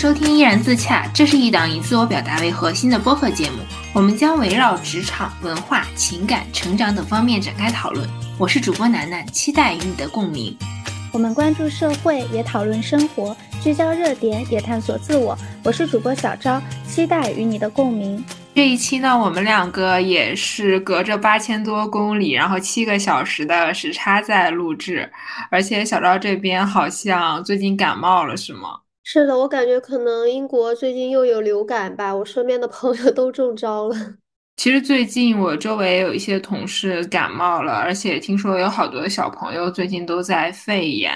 收听《依然自洽》，这是一档以自我表达为核心的播客节目。我们将围绕职场、文化、情感、成长等方面展开讨论。我是主播楠楠，期待与你的共鸣。我们关注社会，也讨论生活，聚焦热点，也探索自我。我是主播小昭，期待与你的共鸣。这一期呢，我们两个也是隔着八千多公里，然后七个小时的时差在录制，而且小昭这边好像最近感冒了，是吗？是的，我感觉可能英国最近又有流感吧，我身边的朋友都中招了。其实最近我周围有一些同事感冒了，而且听说有好多小朋友最近都在肺炎，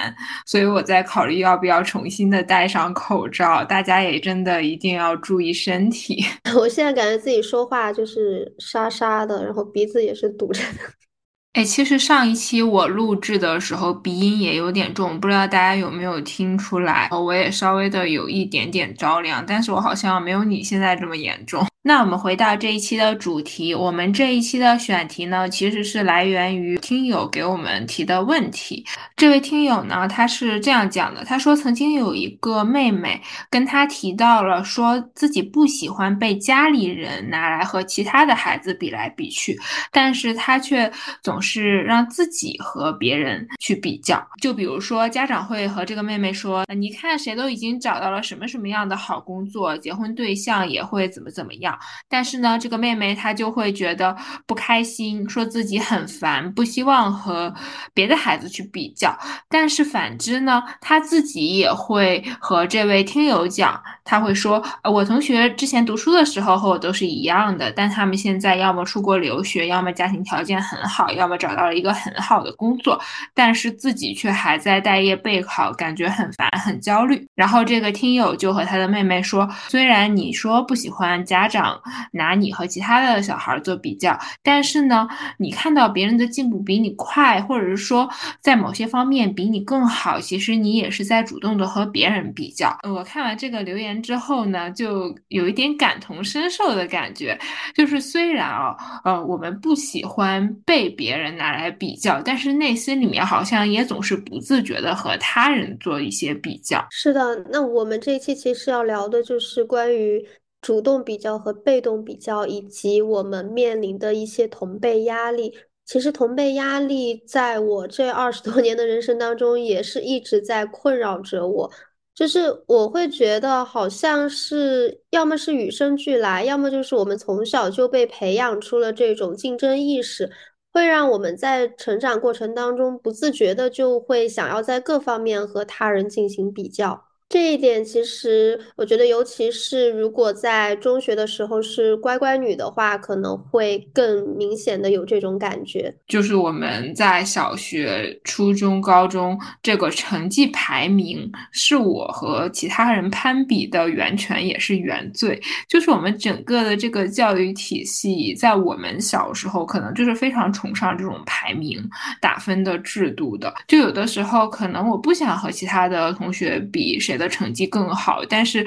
所以我在考虑要不要重新的戴上口罩。大家也真的一定要注意身体。我现在感觉自己说话就是沙沙的，然后鼻子也是堵着的。哎，其实上一期我录制的时候鼻音也有点重，不知道大家有没有听出来？我也稍微的有一点点着凉，但是我好像没有你现在这么严重。那我们回到这一期的主题，我们这一期的选题呢，其实是来源于听友给我们提的问题。这位听友呢，他是这样讲的，他说曾经有一个妹妹跟他提到了，说自己不喜欢被家里人拿来和其他的孩子比来比去，但是他却总是让自己和别人去比较。就比如说，家长会和这个妹妹说，你看谁都已经找到了什么什么样的好工作，结婚对象也会怎么怎么样。但是呢，这个妹妹她就会觉得不开心，说自己很烦，不希望和别的孩子去比较。但是反之呢，她自己也会和这位听友讲，他会说，我同学之前读书的时候和我都是一样的，但他们现在要么出国留学，要么家庭条件很好，要么找到了一个很好的工作，但是自己却还在待业备考，感觉很烦，很焦虑。然后这个听友就和他的妹妹说，虽然你说不喜欢家长。拿你和其他的小孩做比较，但是呢，你看到别人的进步比你快，或者是说在某些方面比你更好，其实你也是在主动的和别人比较。我看完这个留言之后呢，就有一点感同身受的感觉，就是虽然啊，呃，我们不喜欢被别人拿来比较，但是内心里面好像也总是不自觉的和他人做一些比较。是的，那我们这一期其实要聊的就是关于。主动比较和被动比较，以及我们面临的一些同辈压力。其实同辈压力在我这二十多年的人生当中，也是一直在困扰着我。就是我会觉得，好像是要么是与生俱来，要么就是我们从小就被培养出了这种竞争意识，会让我们在成长过程当中不自觉的就会想要在各方面和他人进行比较。这一点其实，我觉得，尤其是如果在中学的时候是乖乖女的话，可能会更明显的有这种感觉。就是我们在小学、初中、高中这个成绩排名，是我和其他人攀比的源泉，也是原罪。就是我们整个的这个教育体系，在我们小时候，可能就是非常崇尚这种排名打分的制度的。就有的时候，可能我不想和其他的同学比谁的。成绩更好，但是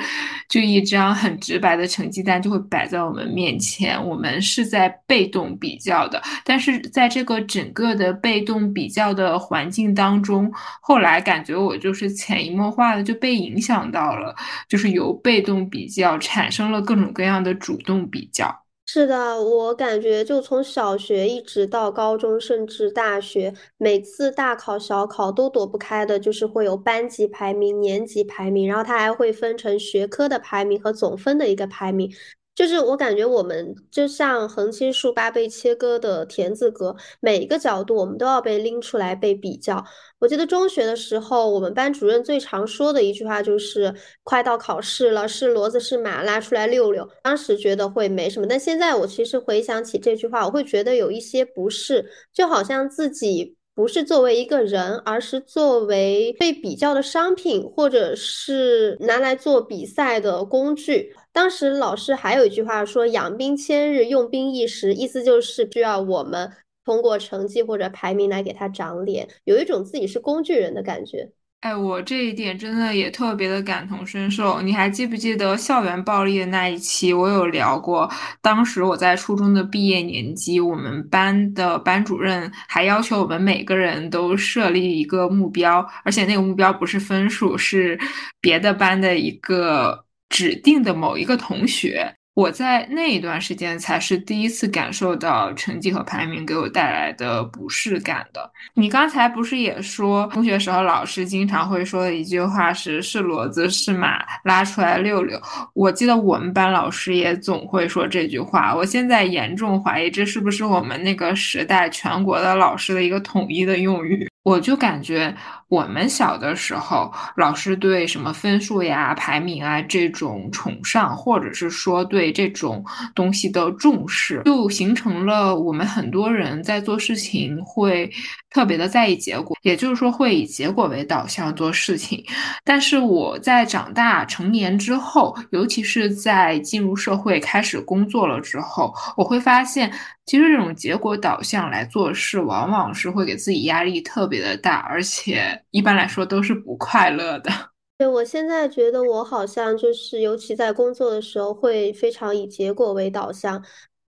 就一张很直白的成绩单就会摆在我们面前，我们是在被动比较的。但是在这个整个的被动比较的环境当中，后来感觉我就是潜移默化的就被影响到了，就是由被动比较产生了各种各样的主动比较。是的，我感觉就从小学一直到高中，甚至大学，每次大考小考都躲不开的，就是会有班级排名、年级排名，然后它还会分成学科的排名和总分的一个排名。就是我感觉我们就像横七竖八被切割的田字格，每一个角度我们都要被拎出来被比较。我记得中学的时候，我们班主任最常说的一句话就是“快到考试了，是骡子是马，拉出来溜溜”。当时觉得会没什么，但现在我其实回想起这句话，我会觉得有一些不适，就好像自己不是作为一个人，而是作为被比较的商品，或者是拿来做比赛的工具。当时老师还有一句话说：“养兵千日，用兵一时”，意思就是需要我们通过成绩或者排名来给他长脸，有一种自己是工具人的感觉。哎，我这一点真的也特别的感同身受。你还记不记得校园暴力的那一期？我有聊过。当时我在初中的毕业年级，我们班的班主任还要求我们每个人都设立一个目标，而且那个目标不是分数，是别的班的一个。指定的某一个同学。我在那一段时间才是第一次感受到成绩和排名给我带来的不适感的。你刚才不是也说，中学时候老师经常会说的一句话是“是骡子是马，拉出来溜溜”。我记得我们班老师也总会说这句话。我现在严重怀疑，这是不是我们那个时代全国的老师的一个统一的用语？我就感觉我们小的时候，老师对什么分数呀、排名啊这种崇尚，或者是说对这种东西的重视，就形成了我们很多人在做事情会特别的在意结果，也就是说会以结果为导向做事情。但是我在长大成年之后，尤其是在进入社会开始工作了之后，我会发现。其实这种结果导向来做事，往往是会给自己压力特别的大，而且一般来说都是不快乐的。对，我现在觉得我好像就是，尤其在工作的时候，会非常以结果为导向，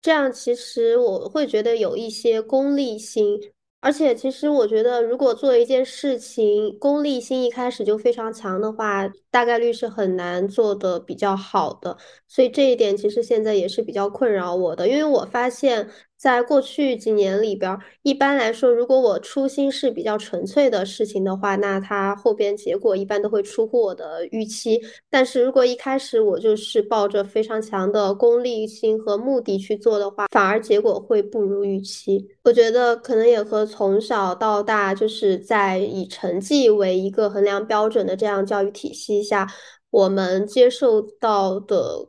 这样其实我会觉得有一些功利心。而且，其实我觉得，如果做一件事情功利心一开始就非常强的话，大概率是很难做的比较好的。所以这一点其实现在也是比较困扰我的，因为我发现。在过去几年里边，一般来说，如果我初心是比较纯粹的事情的话，那它后边结果一般都会出乎我的预期。但是如果一开始我就是抱着非常强的功利心和目的去做的话，反而结果会不如预期。我觉得可能也和从小到大就是在以成绩为一个衡量标准的这样教育体系下，我们接受到的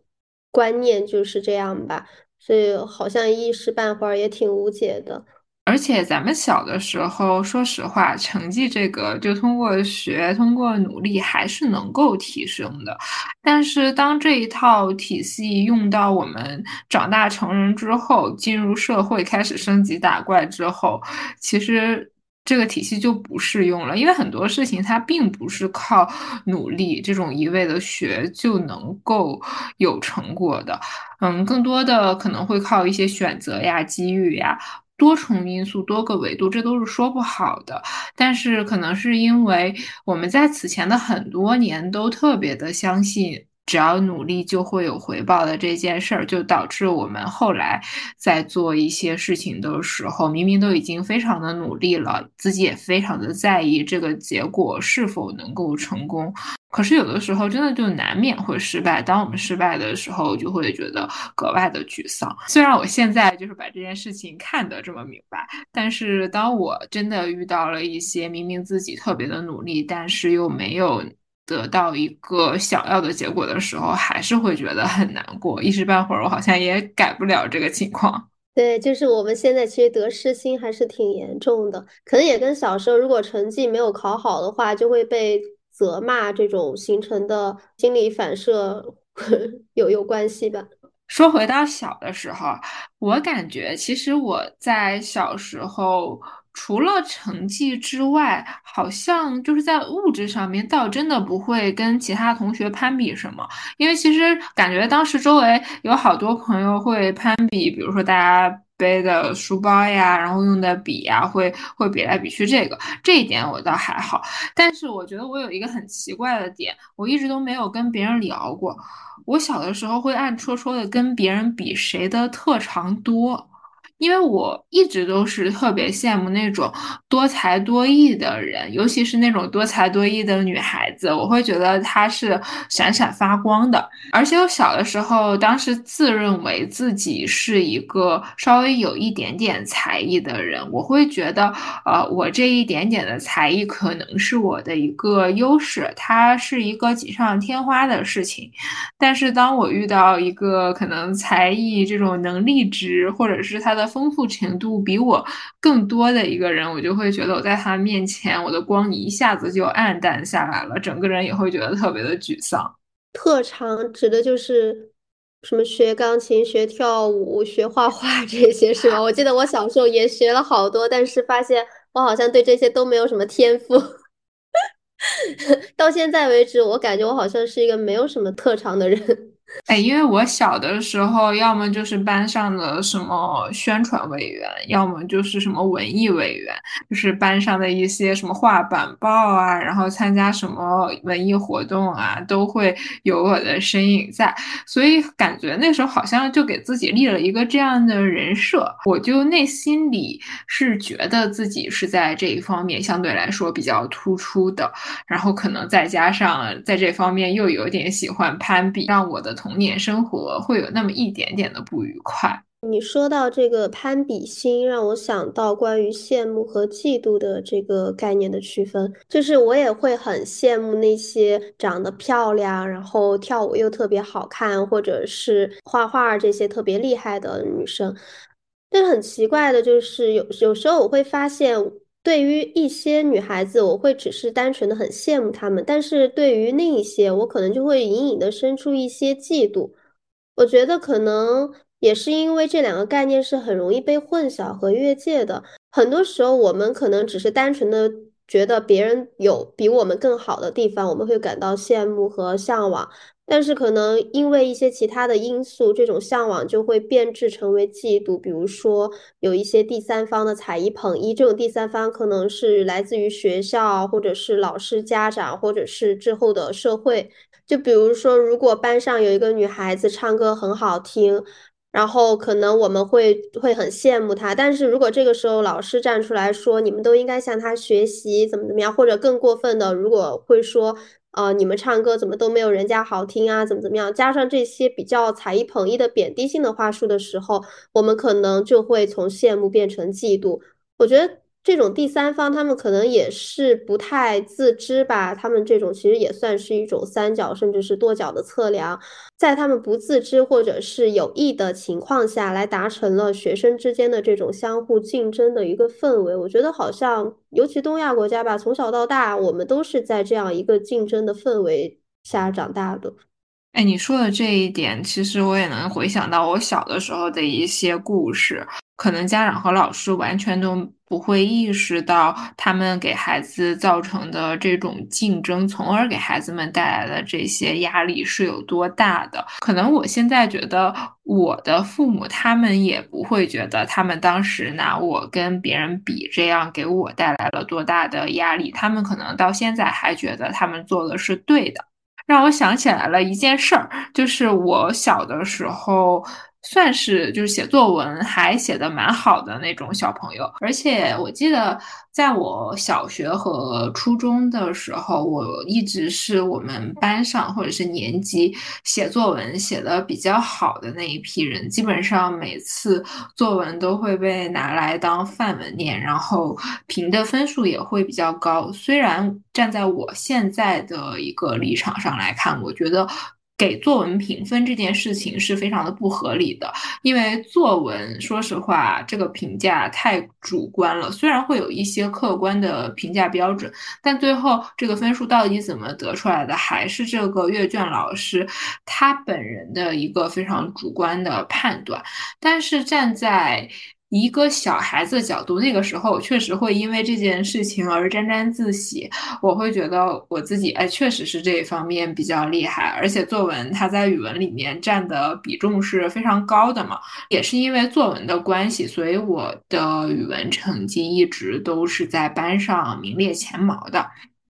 观念就是这样吧。所以好像一时半会儿也挺无解的，而且咱们小的时候，说实话，成绩这个就通过学、通过努力还是能够提升的。但是当这一套体系用到我们长大成人之后，进入社会开始升级打怪之后，其实。这个体系就不适用了，因为很多事情它并不是靠努力这种一味的学就能够有成果的，嗯，更多的可能会靠一些选择呀、机遇呀、多重因素、多个维度，这都是说不好的。但是可能是因为我们在此前的很多年都特别的相信。只要努力就会有回报的这件事儿，就导致我们后来在做一些事情的时候，明明都已经非常的努力了，自己也非常的在意这个结果是否能够成功。可是有的时候真的就难免会失败。当我们失败的时候，就会觉得格外的沮丧。虽然我现在就是把这件事情看得这么明白，但是当我真的遇到了一些明明自己特别的努力，但是又没有。得到一个想要的结果的时候，还是会觉得很难过。一时半会儿，我好像也改不了这个情况。对，就是我们现在其实得失心还是挺严重的，可能也跟小时候如果成绩没有考好的话，就会被责骂这种形成的心理反射 有有关系吧。说回到小的时候，我感觉其实我在小时候。除了成绩之外，好像就是在物质上面，倒真的不会跟其他同学攀比什么。因为其实感觉当时周围有好多朋友会攀比，比如说大家背的书包呀，然后用的笔呀，会会比来比去。这个这一点我倒还好。但是我觉得我有一个很奇怪的点，我一直都没有跟别人聊过。我小的时候会暗戳戳的跟别人比谁的特长多。因为我一直都是特别羡慕那种多才多艺的人，尤其是那种多才多艺的女孩子，我会觉得她是闪闪发光的。而且我小的时候，当时自认为自己是一个稍微有一点点才艺的人，我会觉得，呃，我这一点点的才艺可能是我的一个优势，它是一个锦上添花的事情。但是当我遇到一个可能才艺这种能力值，或者是他的丰富程度比我更多的一个人，我就会觉得我在他面前，我的光一下子就暗淡下来了，整个人也会觉得特别的沮丧。特长指的就是什么学钢琴、学跳舞、学画画这些是吗？我记得我小时候也学了好多，但是发现我好像对这些都没有什么天赋。到现在为止，我感觉我好像是一个没有什么特长的人。哎，因为我小的时候，要么就是班上的什么宣传委员，要么就是什么文艺委员，就是班上的一些什么画板报啊，然后参加什么文艺活动啊，都会有我的身影在，所以感觉那时候好像就给自己立了一个这样的人设，我就内心里是觉得自己是在这一方面相对来说比较突出的，然后可能再加上在这方面又有点喜欢攀比，让我的童年生活会有那么一点点的不愉快。你说到这个攀比心，让我想到关于羡慕和嫉妒的这个概念的区分。就是我也会很羡慕那些长得漂亮，然后跳舞又特别好看，或者是画画这些特别厉害的女生。但是很奇怪的就是，有有时候我会发现，对于一些女孩子，我会只是单纯的很羡慕她们；但是对于另一些，我可能就会隐隐的生出一些嫉妒。我觉得可能。也是因为这两个概念是很容易被混淆和越界的。很多时候，我们可能只是单纯的觉得别人有比我们更好的地方，我们会感到羡慕和向往。但是，可能因为一些其他的因素，这种向往就会变质成为嫉妒。比如说，有一些第三方的踩一捧一，这种第三方可能是来自于学校，或者是老师、家长，或者是之后的社会。就比如说，如果班上有一个女孩子唱歌很好听。然后可能我们会会很羡慕她，但是如果这个时候老师站出来说你们都应该向她学习，怎么怎么样，或者更过分的，如果会说，呃，你们唱歌怎么都没有人家好听啊，怎么怎么样，加上这些比较才艺捧一的贬低性的话术的时候，我们可能就会从羡慕变成嫉妒。我觉得。这种第三方，他们可能也是不太自知吧。他们这种其实也算是一种三角甚至是多角的测量，在他们不自知或者是有意的情况下来达成了学生之间的这种相互竞争的一个氛围。我觉得好像，尤其东亚国家吧，从小到大，我们都是在这样一个竞争的氛围下长大的。哎，你说的这一点，其实我也能回想到我小的时候的一些故事。可能家长和老师完全都不会意识到，他们给孩子造成的这种竞争，从而给孩子们带来的这些压力是有多大的。可能我现在觉得，我的父母他们也不会觉得，他们当时拿我跟别人比，这样给我带来了多大的压力。他们可能到现在还觉得他们做的是对的。让我想起来了一件事儿，就是我小的时候。算是就是写作文还写的蛮好的那种小朋友，而且我记得在我小学和初中的时候，我一直是我们班上或者是年级写作文写的比较好的那一批人，基本上每次作文都会被拿来当范文念，然后评的分数也会比较高。虽然站在我现在的一个立场上来看，我觉得。给作文评分这件事情是非常的不合理的，因为作文说实话，这个评价太主观了。虽然会有一些客观的评价标准，但最后这个分数到底怎么得出来的，还是这个阅卷老师他本人的一个非常主观的判断。但是站在一个小孩子的角度，那个时候确实会因为这件事情而沾沾自喜。我会觉得我自己，哎，确实是这一方面比较厉害。而且作文它在语文里面占的比重是非常高的嘛，也是因为作文的关系，所以我的语文成绩一直都是在班上名列前茅的。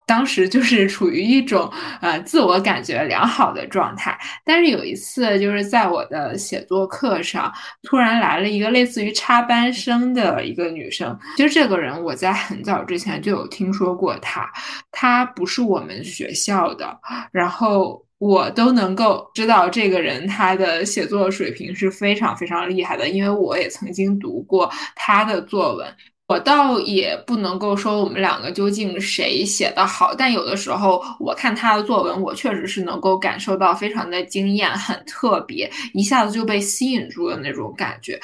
当时就是处于一种呃自我感觉良好的状态，但是有一次就是在我的写作课上，突然来了一个类似于插班生的一个女生。其实这个人我在很早之前就有听说过她，她不是我们学校的，然后我都能够知道这个人他的写作水平是非常非常厉害的，因为我也曾经读过他的作文。我倒也不能够说我们两个究竟谁写的好，但有的时候我看他的作文，我确实是能够感受到非常的惊艳，很特别，一下子就被吸引住了那种感觉。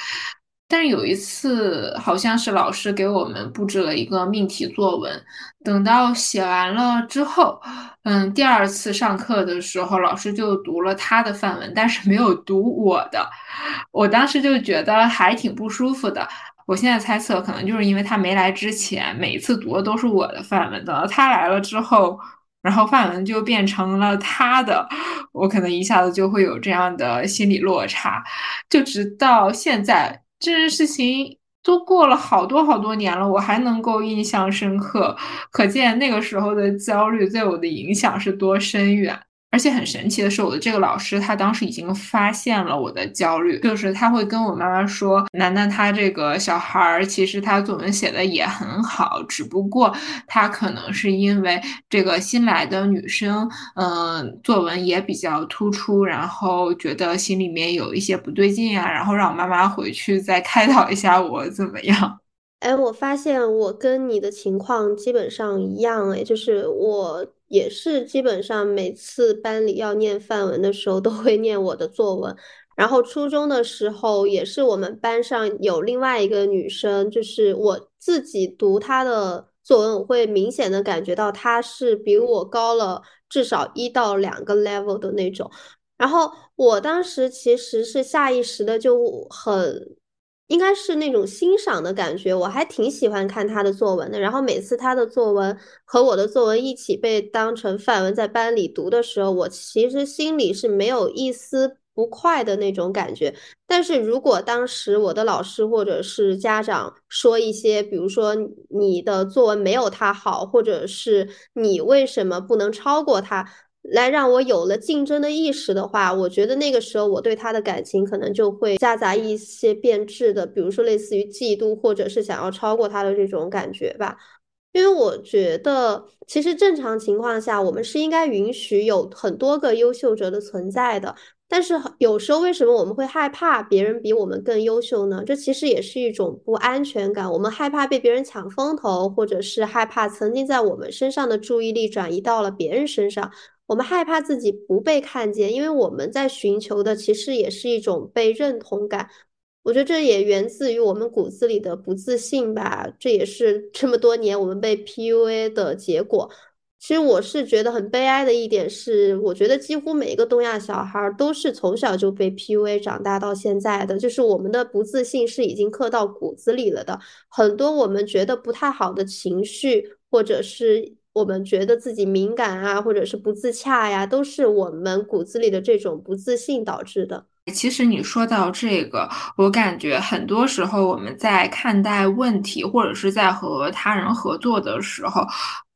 但是有一次，好像是老师给我们布置了一个命题作文，等到写完了之后，嗯，第二次上课的时候，老师就读了他的范文，但是没有读我的，我当时就觉得还挺不舒服的。我现在猜测，可能就是因为他没来之前，每一次读的都是我的范文，等到他来了之后，然后范文就变成了他的，我可能一下子就会有这样的心理落差。就直到现在，这件事情都过了好多好多年了，我还能够印象深刻，可见那个时候的焦虑对我的影响是多深远。而且很神奇的是，我的这个老师他当时已经发现了我的焦虑，就是他会跟我妈妈说：“楠楠，他这个小孩儿其实他作文写的也很好，只不过他可能是因为这个新来的女生，嗯，作文也比较突出，然后觉得心里面有一些不对劲啊，然后让我妈妈回去再开导一下我怎么样。”哎，我发现我跟你的情况基本上一样，哎，就是我也是基本上每次班里要念范文的时候都会念我的作文，然后初中的时候也是我们班上有另外一个女生，就是我自己读她的作文，我会明显的感觉到她是比我高了至少一到两个 level 的那种，然后我当时其实是下意识的就很。应该是那种欣赏的感觉，我还挺喜欢看他的作文的。然后每次他的作文和我的作文一起被当成范文在班里读的时候，我其实心里是没有一丝不快的那种感觉。但是如果当时我的老师或者是家长说一些，比如说你的作文没有他好，或者是你为什么不能超过他？来让我有了竞争的意识的话，我觉得那个时候我对他的感情可能就会夹杂一些变质的，比如说类似于嫉妒，或者是想要超过他的这种感觉吧。因为我觉得，其实正常情况下，我们是应该允许有很多个优秀者的存在的。但是有时候，为什么我们会害怕别人比我们更优秀呢？这其实也是一种不安全感。我们害怕被别人抢风头，或者是害怕曾经在我们身上的注意力转移到了别人身上。我们害怕自己不被看见，因为我们在寻求的其实也是一种被认同感。我觉得这也源自于我们骨子里的不自信吧，这也是这么多年我们被 PUA 的结果。其实我是觉得很悲哀的一点是，我觉得几乎每一个东亚小孩都是从小就被 PUA 长大到现在的，就是我们的不自信是已经刻到骨子里了的。很多我们觉得不太好的情绪，或者是。我们觉得自己敏感啊，或者是不自洽呀，都是我们骨子里的这种不自信导致的。其实你说到这个，我感觉很多时候我们在看待问题，或者是在和他人合作的时候。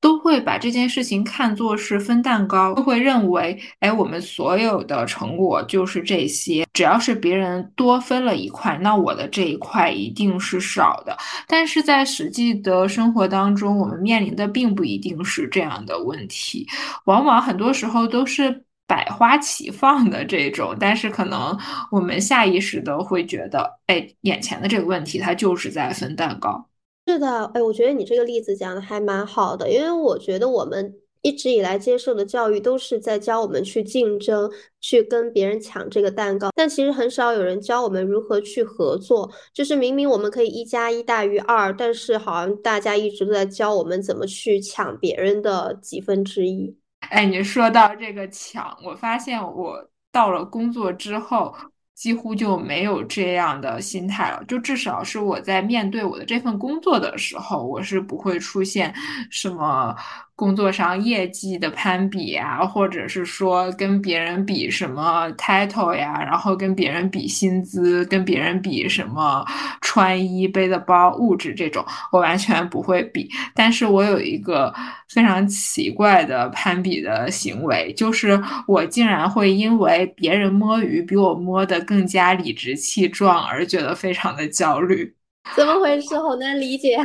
都会把这件事情看作是分蛋糕，都会认为，哎，我们所有的成果就是这些，只要是别人多分了一块，那我的这一块一定是少的。但是在实际的生活当中，我们面临的并不一定是这样的问题，往往很多时候都是百花齐放的这种，但是可能我们下意识的会觉得，哎，眼前的这个问题它就是在分蛋糕。是的，哎，我觉得你这个例子讲的还蛮好的，因为我觉得我们一直以来接受的教育都是在教我们去竞争，去跟别人抢这个蛋糕，但其实很少有人教我们如何去合作。就是明明我们可以一加一大于二，但是好像大家一直都在教我们怎么去抢别人的几分之一。哎，你说到这个抢，我发现我到了工作之后。几乎就没有这样的心态了，就至少是我在面对我的这份工作的时候，我是不会出现什么。工作上业绩的攀比啊，或者是说跟别人比什么 title 呀，然后跟别人比薪资，跟别人比什么穿衣、背的包、物质这种，我完全不会比。但是我有一个非常奇怪的攀比的行为，就是我竟然会因为别人摸鱼比我摸的更加理直气壮而觉得非常的焦虑。怎么回事？好难理解。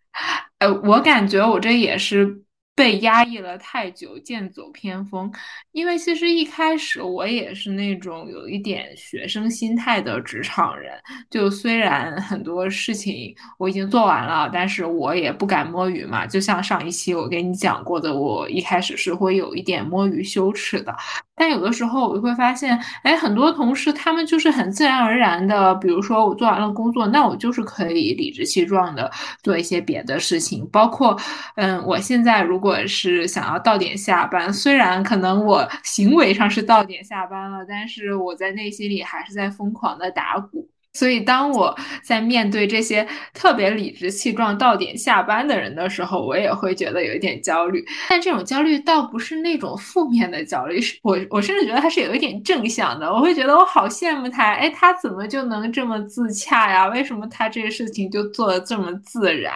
呃，我感觉我这也是。被压抑了太久，剑走偏锋。因为其实一开始我也是那种有一点学生心态的职场人，就虽然很多事情我已经做完了，但是我也不敢摸鱼嘛。就像上一期我给你讲过的，我一开始是会有一点摸鱼羞耻的。但有的时候我就会发现，哎，很多同事他们就是很自然而然的，比如说我做完了工作，那我就是可以理直气壮的做一些别的事情。包括，嗯，我现在如果是想要到点下班，虽然可能我行为上是到点下班了，但是我在内心里还是在疯狂的打鼓。所以，当我在面对这些特别理直气壮到点下班的人的时候，我也会觉得有一点焦虑。但这种焦虑倒不是那种负面的焦虑，是我我甚至觉得它是有一点正向的。我会觉得我好羡慕他，哎，他怎么就能这么自洽呀？为什么他这个事情就做的这么自然？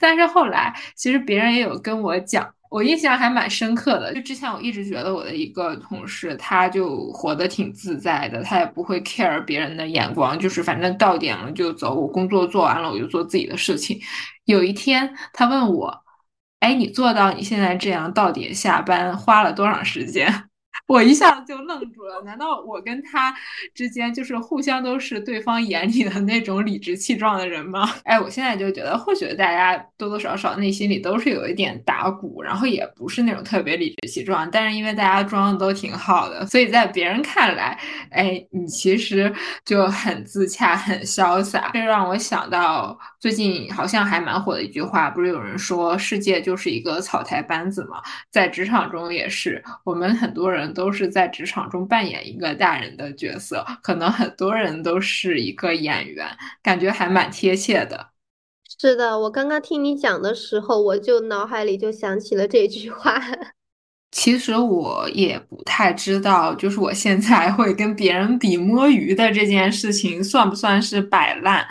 但是后来，其实别人也有跟我讲。我印象还蛮深刻的，就之前我一直觉得我的一个同事，他就活得挺自在的，他也不会 care 别人的眼光，就是反正到点了就走，我工作做完了我就做自己的事情。有一天他问我，哎，你做到你现在这样到点下班花了多长时间？我一下子就愣住了，难道我跟他之间就是互相都是对方眼里的那种理直气壮的人吗？哎，我现在就觉得，或许大家多多少少内心里都是有一点打鼓，然后也不是那种特别理直气壮，但是因为大家装的都挺好的，所以在别人看来，哎，你其实就很自洽、很潇洒。这让我想到最近好像还蛮火的一句话，不是有人说世界就是一个草台班子嘛？在职场中也是，我们很多人。都是在职场中扮演一个大人的角色，可能很多人都是一个演员，感觉还蛮贴切的。是的，我刚刚听你讲的时候，我就脑海里就想起了这句话。其实我也不太知道，就是我现在会跟别人比摸鱼的这件事情算不算是摆烂？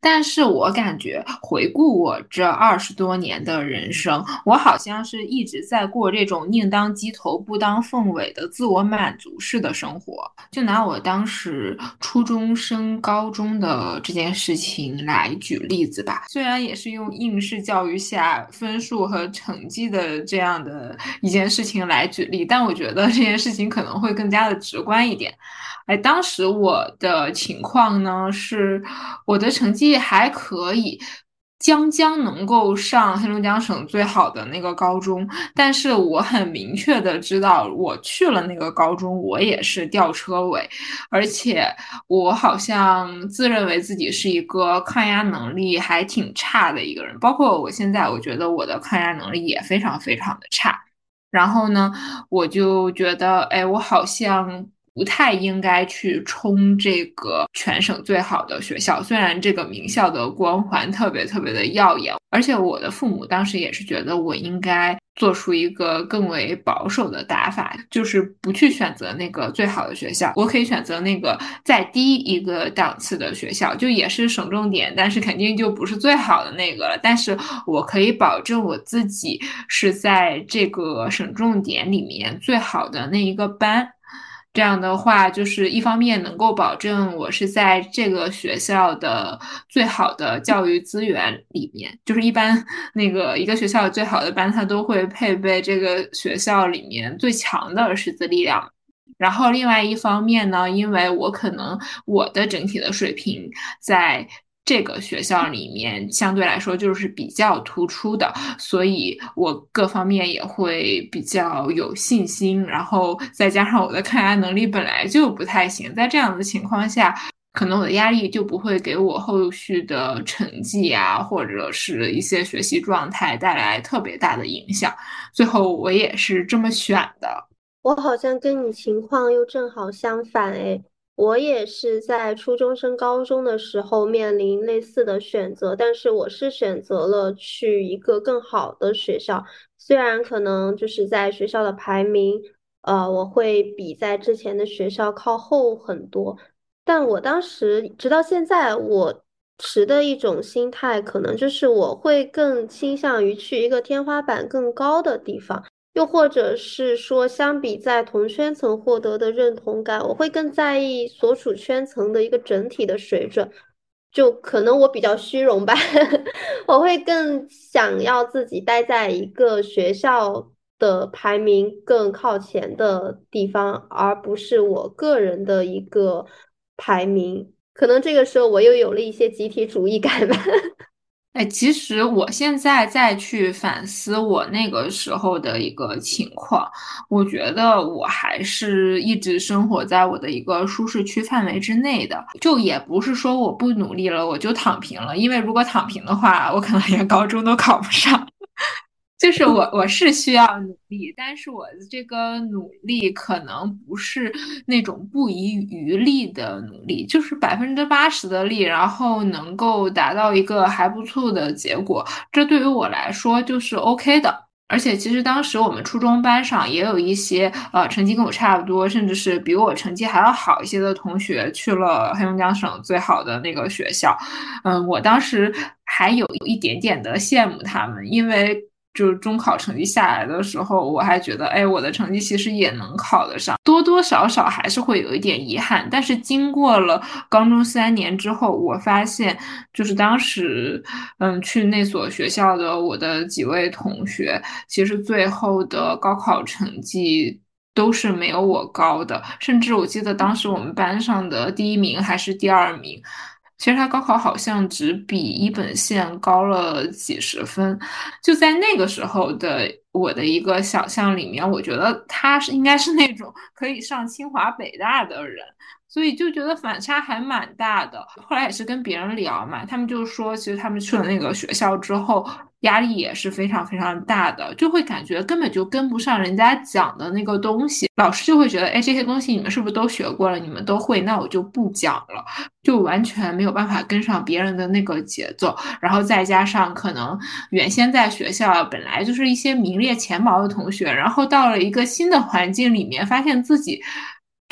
但是我感觉回顾我这二十多年的人生，我好像是一直在过这种宁当鸡头不当凤尾的自我满足式的生活。就拿我当时初中升高中的这件事情来举例子吧，虽然也是用应试教育下分数和成绩的这样的一件事情。来来举例，但我觉得这件事情可能会更加的直观一点。哎，当时我的情况呢，是我的成绩还可以，将将能够上黑龙江省最好的那个高中。但是我很明确的知道，我去了那个高中，我也是吊车尾，而且我好像自认为自己是一个抗压能力还挺差的一个人。包括我现在，我觉得我的抗压能力也非常非常的差。然后呢，我就觉得，哎，我好像不太应该去冲这个全省最好的学校，虽然这个名校的光环特别特别的耀眼。而且我的父母当时也是觉得我应该做出一个更为保守的打法，就是不去选择那个最好的学校，我可以选择那个再低一个档次的学校，就也是省重点，但是肯定就不是最好的那个了。但是我可以保证我自己是在这个省重点里面最好的那一个班。这样的话，就是一方面能够保证我是在这个学校的最好的教育资源里面，就是一般那个一个学校最好的班，它都会配备这个学校里面最强的师资力量。然后另外一方面呢，因为我可能我的整体的水平在。这个学校里面相对来说就是比较突出的，所以我各方面也会比较有信心。然后再加上我的抗压能力本来就不太行，在这样的情况下，可能我的压力就不会给我后续的成绩啊，或者是一些学习状态带来特别大的影响。最后我也是这么选的。我好像跟你情况又正好相反诶。我也是在初中升高中的时候面临类似的选择，但是我是选择了去一个更好的学校，虽然可能就是在学校的排名，呃，我会比在之前的学校靠后很多，但我当时直到现在，我持的一种心态，可能就是我会更倾向于去一个天花板更高的地方。又或者是说，相比在同圈层获得的认同感，我会更在意所处圈层的一个整体的水准。就可能我比较虚荣吧，我会更想要自己待在一个学校的排名更靠前的地方，而不是我个人的一个排名。可能这个时候我又有了一些集体主义感吧。哎，其实我现在再去反思我那个时候的一个情况，我觉得我还是一直生活在我的一个舒适区范围之内的。就也不是说我不努力了，我就躺平了。因为如果躺平的话，我可能连高中都考不上。就是我 我是需要努力，但是我的这个努力可能不是那种不遗余力的努力，就是百分之八十的力，然后能够达到一个还不错的结果，这对于我来说就是 OK 的。而且其实当时我们初中班上也有一些呃成绩跟我差不多，甚至是比我成绩还要好一些的同学去了黑龙江省最好的那个学校，嗯，我当时还有一点点的羡慕他们，因为。就是中考成绩下来的时候，我还觉得，哎，我的成绩其实也能考得上，多多少少还是会有一点遗憾。但是经过了高中三年之后，我发现，就是当时，嗯，去那所学校的我的几位同学，其实最后的高考成绩都是没有我高的，甚至我记得当时我们班上的第一名还是第二名。其实他高考好像只比一本线高了几十分，就在那个时候的我的一个想象里面，我觉得他是应该是那种 可以上清华北大的人。所以就觉得反差还蛮大的。后来也是跟别人聊嘛，他们就说，其实他们去了那个学校之后，压力也是非常非常大的，就会感觉根本就跟不上人家讲的那个东西。老师就会觉得，哎，这些东西你们是不是都学过了？你们都会，那我就不讲了，就完全没有办法跟上别人的那个节奏。然后再加上可能原先在学校本来就是一些名列前茅的同学，然后到了一个新的环境里面，发现自己。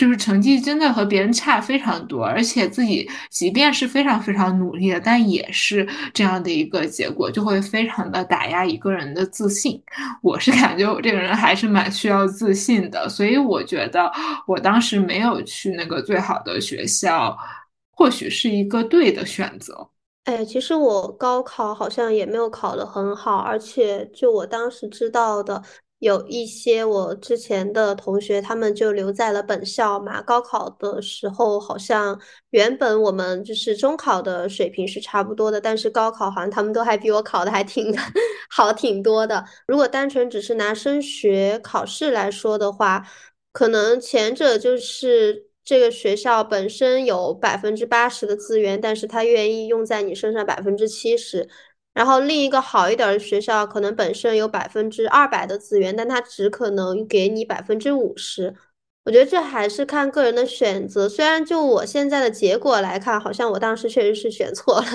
就是成绩真的和别人差非常多，而且自己即便是非常非常努力的，但也是这样的一个结果，就会非常的打压一个人的自信。我是感觉我这个人还是蛮需要自信的，所以我觉得我当时没有去那个最好的学校，或许是一个对的选择。哎，其实我高考好像也没有考得很好，而且就我当时知道的。有一些我之前的同学，他们就留在了本校嘛。高考的时候，好像原本我们就是中考的水平是差不多的，但是高考好像他们都还比我考的还挺 好挺多的。如果单纯只是拿升学考试来说的话，可能前者就是这个学校本身有百分之八十的资源，但是他愿意用在你身上百分之七十。然后另一个好一点的学校，可能本身有百分之二百的资源，但它只可能给你百分之五十。我觉得这还是看个人的选择。虽然就我现在的结果来看，好像我当时确实是选错了，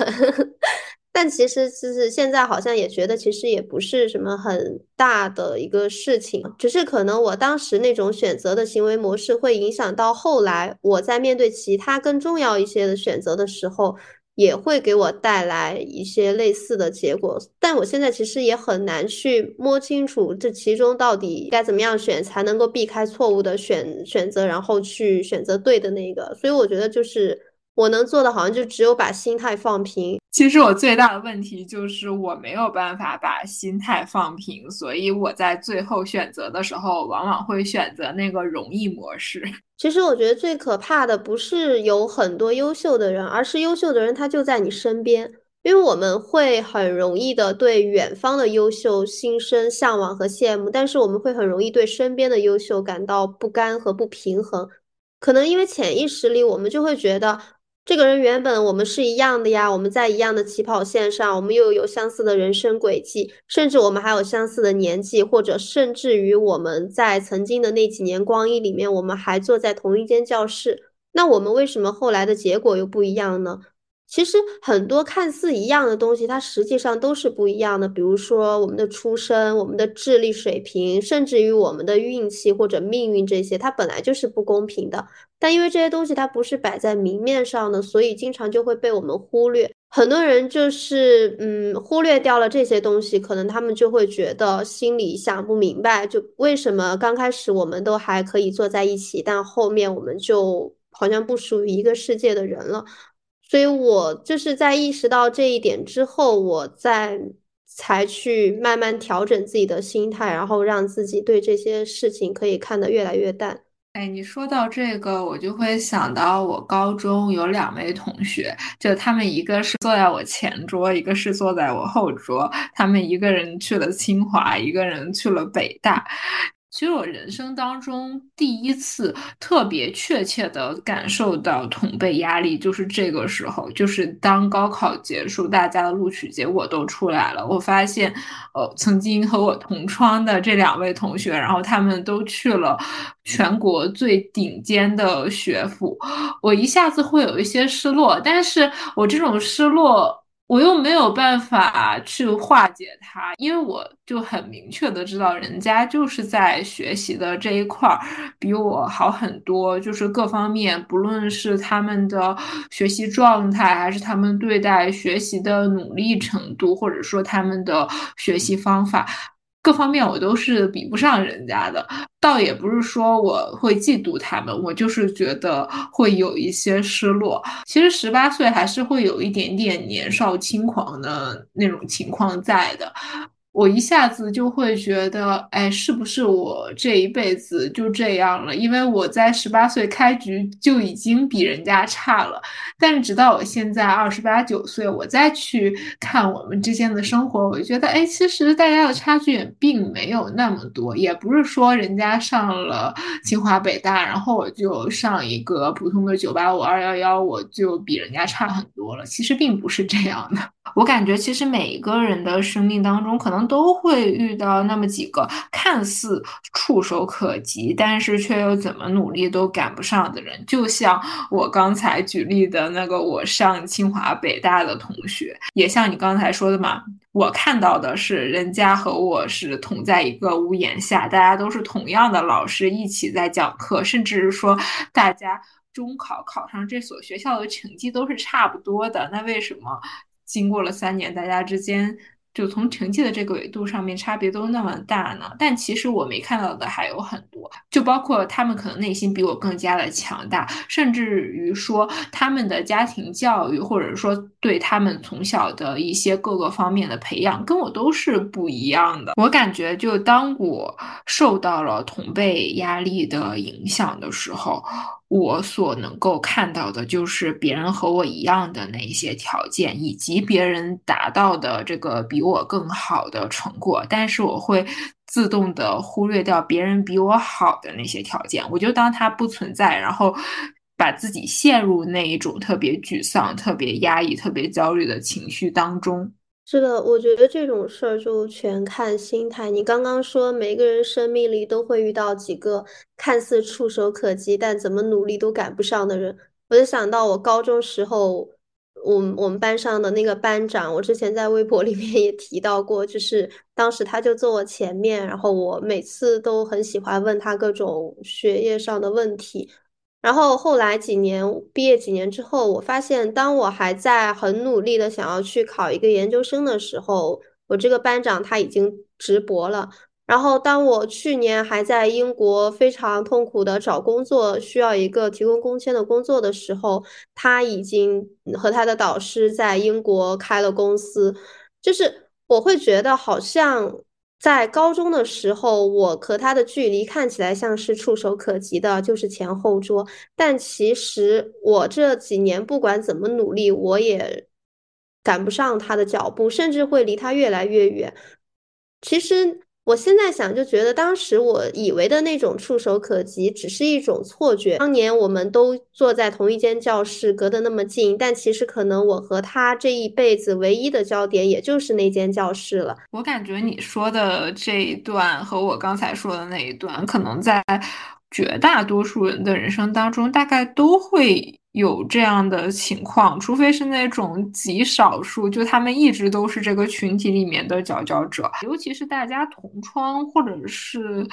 但其实就是现在好像也觉得其实也不是什么很大的一个事情，只是可能我当时那种选择的行为模式会影响到后来我在面对其他更重要一些的选择的时候。也会给我带来一些类似的结果，但我现在其实也很难去摸清楚这其中到底该怎么样选才能够避开错误的选选择，然后去选择对的那个。所以我觉得就是我能做的，好像就只有把心态放平。其实我最大的问题就是我没有办法把心态放平，所以我在最后选择的时候，往往会选择那个容易模式。其实我觉得最可怕的不是有很多优秀的人，而是优秀的人他就在你身边。因为我们会很容易的对远方的优秀心生向往和羡慕，但是我们会很容易对身边的优秀感到不甘和不平衡。可能因为潜意识里我们就会觉得。这个人原本我们是一样的呀，我们在一样的起跑线上，我们又有相似的人生轨迹，甚至我们还有相似的年纪，或者甚至于我们在曾经的那几年光阴里面，我们还坐在同一间教室。那我们为什么后来的结果又不一样呢？其实很多看似一样的东西，它实际上都是不一样的。比如说我们的出身、我们的智力水平，甚至于我们的运气或者命运这些，它本来就是不公平的。但因为这些东西它不是摆在明面上的，所以经常就会被我们忽略。很多人就是嗯忽略掉了这些东西，可能他们就会觉得心里想不明白，就为什么刚开始我们都还可以坐在一起，但后面我们就好像不属于一个世界的人了。所以，我就是在意识到这一点之后，我再才去慢慢调整自己的心态，然后让自己对这些事情可以看得越来越淡。哎，你说到这个，我就会想到我高中有两位同学，就他们一个是坐在我前桌，一个是坐在我后桌，他们一个人去了清华，一个人去了北大。其实我人生当中第一次特别确切的感受到同辈压力，就是这个时候，就是当高考结束，大家的录取结果都出来了，我发现，呃，曾经和我同窗的这两位同学，然后他们都去了全国最顶尖的学府，我一下子会有一些失落，但是我这种失落。我又没有办法去化解它，因为我就很明确的知道，人家就是在学习的这一块儿比我好很多，就是各方面，不论是他们的学习状态，还是他们对待学习的努力程度，或者说他们的学习方法。各方面我都是比不上人家的，倒也不是说我会嫉妒他们，我就是觉得会有一些失落。其实十八岁还是会有一点点年少轻狂的那种情况在的。我一下子就会觉得，哎，是不是我这一辈子就这样了？因为我在十八岁开局就已经比人家差了，但是直到我现在二十八九岁，我再去看我们之间的生活，我就觉得，哎，其实大家的差距也并没有那么多，也不是说人家上了清华北大，然后我就上一个普通的九八五二幺幺，我就比人家差很多了。其实并不是这样的。我感觉其实每一个人的生命当中，可能都会遇到那么几个看似触手可及，但是却又怎么努力都赶不上的人。就像我刚才举例的那个我上清华北大的同学，也像你刚才说的嘛，我看到的是人家和我是同在一个屋檐下，大家都是同样的老师一起在讲课，甚至是说大家中考考上这所学校的成绩都是差不多的，那为什么？经过了三年，大家之间就从成绩的这个维度上面差别都那么大呢？但其实我没看到的还有很多，就包括他们可能内心比我更加的强大，甚至于说他们的家庭教育，或者说对他们从小的一些各个方面的培养，跟我都是不一样的。我感觉，就当我受到了同辈压力的影响的时候。我所能够看到的就是别人和我一样的那一些条件，以及别人达到的这个比我更好的成果，但是我会自动的忽略掉别人比我好的那些条件，我就当它不存在，然后把自己陷入那一种特别沮丧、特别压抑、特别焦虑的情绪当中。是的，我觉得这种事儿就全看心态。你刚刚说每个人生命里都会遇到几个看似触手可及，但怎么努力都赶不上的人，我就想到我高中时候，我我们班上的那个班长，我之前在微博里面也提到过，就是当时他就坐我前面，然后我每次都很喜欢问他各种学业上的问题。然后后来几年毕业几年之后，我发现，当我还在很努力的想要去考一个研究生的时候，我这个班长他已经直博了。然后当我去年还在英国非常痛苦的找工作，需要一个提供工签的工作的时候，他已经和他的导师在英国开了公司。就是我会觉得好像。在高中的时候，我和他的距离看起来像是触手可及的，就是前后桌。但其实我这几年不管怎么努力，我也赶不上他的脚步，甚至会离他越来越远。其实。我现在想，就觉得当时我以为的那种触手可及，只是一种错觉。当年我们都坐在同一间教室，隔得那么近，但其实可能我和他这一辈子唯一的焦点，也就是那间教室了。我感觉你说的这一段和我刚才说的那一段，可能在绝大多数人的人生当中，大概都会。有这样的情况，除非是那种极少数，就他们一直都是这个群体里面的佼佼者，尤其是大家同窗或者是。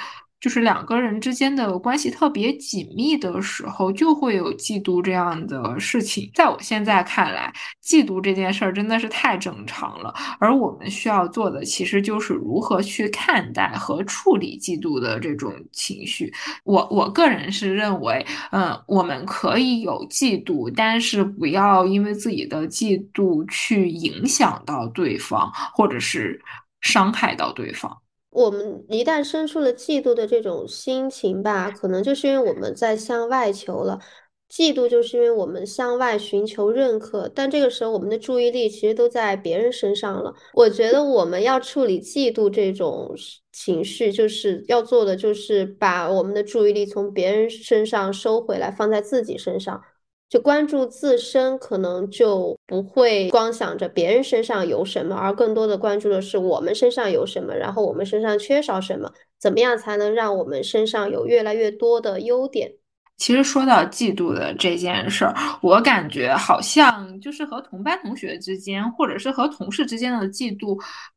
就是两个人之间的关系特别紧密的时候，就会有嫉妒这样的事情。在我现在看来，嫉妒这件事儿真的是太正常了。而我们需要做的，其实就是如何去看待和处理嫉妒的这种情绪。我我个人是认为，嗯，我们可以有嫉妒，但是不要因为自己的嫉妒去影响到对方，或者是伤害到对方。我们一旦生出了嫉妒的这种心情吧，可能就是因为我们在向外求了。嫉妒就是因为我们向外寻求认可，但这个时候我们的注意力其实都在别人身上了。我觉得我们要处理嫉妒这种情绪，就是要做的就是把我们的注意力从别人身上收回来，放在自己身上，就关注自身，可能就不会光想着别人身上有什么，而更多的关注的是我们身上有什么，然后我们身上缺少什么，怎么样才能让我们身上有越来越多的优点。其实说到嫉妒的这件事儿，我感觉好像就是和同班同学之间，或者是和同事之间的嫉妒。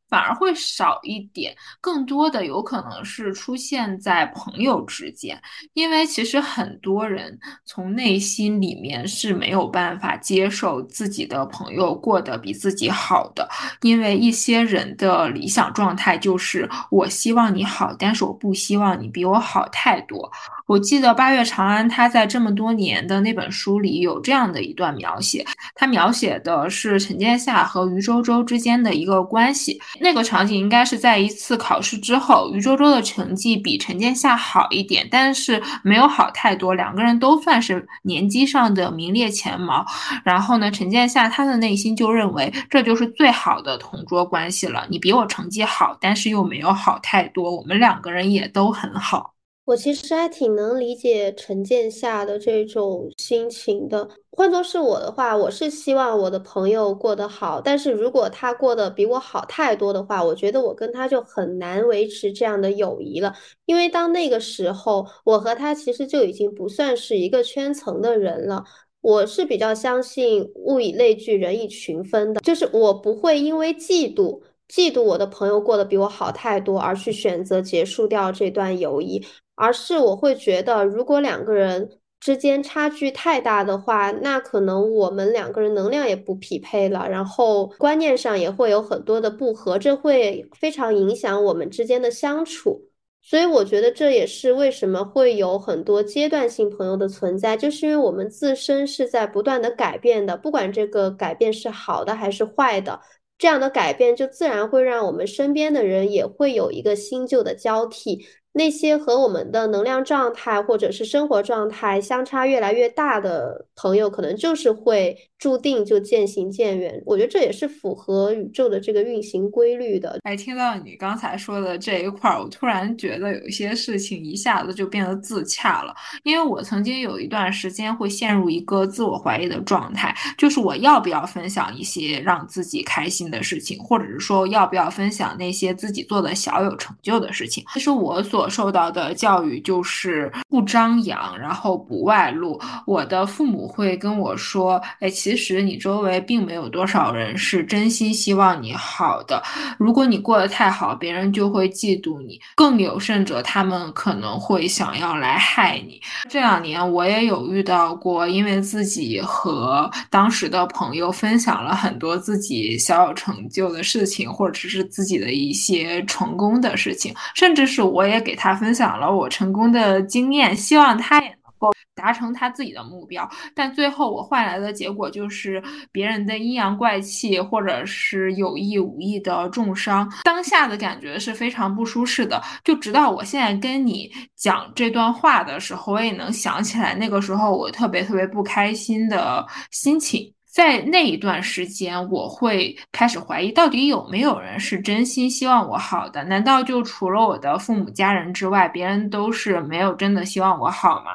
反而会少一点，更多的有可能是出现在朋友之间，因为其实很多人从内心里面是没有办法接受自己的朋友过得比自己好的，因为一些人的理想状态就是我希望你好，但是我不希望你比我好太多。我记得八月长安他在这么多年的那本书里有这样的一段描写，他描写的是陈建夏和余周周之间的一个关系。那个场景应该是在一次考试之后，余周周的成绩比陈建夏好一点，但是没有好太多，两个人都算是年级上的名列前茅。然后呢，陈建夏他的内心就认为这就是最好的同桌关系了，你比我成绩好，但是又没有好太多，我们两个人也都很好。我其实还挺能理解陈建夏的这种心情的。换作是我的话，我是希望我的朋友过得好，但是如果他过得比我好太多的话，我觉得我跟他就很难维持这样的友谊了。因为当那个时候，我和他其实就已经不算是一个圈层的人了。我是比较相信物以类聚，人以群分的，就是我不会因为嫉妒。嫉妒我的朋友过得比我好太多，而去选择结束掉这段友谊，而是我会觉得，如果两个人之间差距太大的话，那可能我们两个人能量也不匹配了，然后观念上也会有很多的不合，这会非常影响我们之间的相处。所以我觉得这也是为什么会有很多阶段性朋友的存在，就是因为我们自身是在不断的改变的，不管这个改变是好的还是坏的。这样的改变就自然会让我们身边的人也会有一个新旧的交替。那些和我们的能量状态或者是生活状态相差越来越大的朋友，可能就是会注定就渐行渐远。我觉得这也是符合宇宙的这个运行规律的。哎，听到你刚才说的这一块儿，我突然觉得有一些事情一下子就变得自洽了。因为我曾经有一段时间会陷入一个自我怀疑的状态，就是我要不要分享一些让自己开心的事情，或者是说要不要分享那些自己做的小有成就的事情。其实我所受到的教育就是不张扬，然后不外露。我的父母会跟我说：“哎，其实你周围并没有多少人是真心希望你好的。如果你过得太好，别人就会嫉妒你。更有甚者，他们可能会想要来害你。”这两年我也有遇到过，因为自己和当时的朋友分享了很多自己小有成就的事情，或者是自己的一些成功的事情，甚至是我也给。他分享了我成功的经验，希望他也能够达成他自己的目标。但最后我换来的结果就是别人的阴阳怪气，或者是有意无意的重伤。当下的感觉是非常不舒适的。就直到我现在跟你讲这段话的时候，我也能想起来那个时候我特别特别不开心的心情。在那一段时间，我会开始怀疑，到底有没有人是真心希望我好的？难道就除了我的父母家人之外，别人都是没有真的希望我好吗？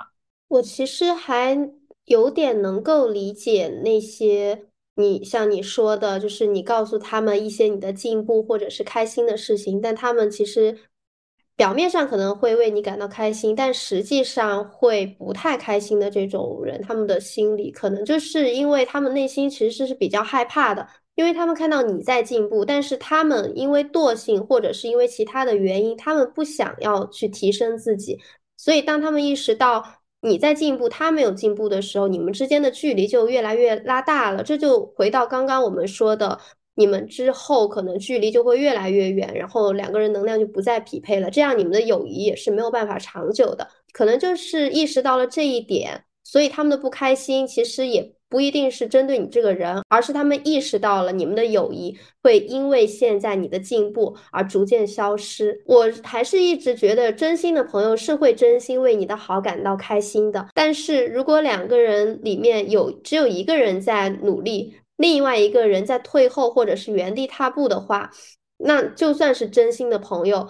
我其实还有点能够理解那些你像你说的，就是你告诉他们一些你的进步或者是开心的事情，但他们其实。表面上可能会为你感到开心，但实际上会不太开心的这种人，他们的心理可能就是因为他们内心其实是比较害怕的，因为他们看到你在进步，但是他们因为惰性或者是因为其他的原因，他们不想要去提升自己，所以当他们意识到你在进步，他没有进步的时候，你们之间的距离就越来越拉大了。这就回到刚刚我们说的。你们之后可能距离就会越来越远，然后两个人能量就不再匹配了，这样你们的友谊也是没有办法长久的。可能就是意识到了这一点，所以他们的不开心其实也不一定是针对你这个人，而是他们意识到了你们的友谊会因为现在你的进步而逐渐消失。我还是一直觉得，真心的朋友是会真心为你的好感到开心的。但是如果两个人里面有只有一个人在努力，另外一个人在退后或者是原地踏步的话，那就算是真心的朋友，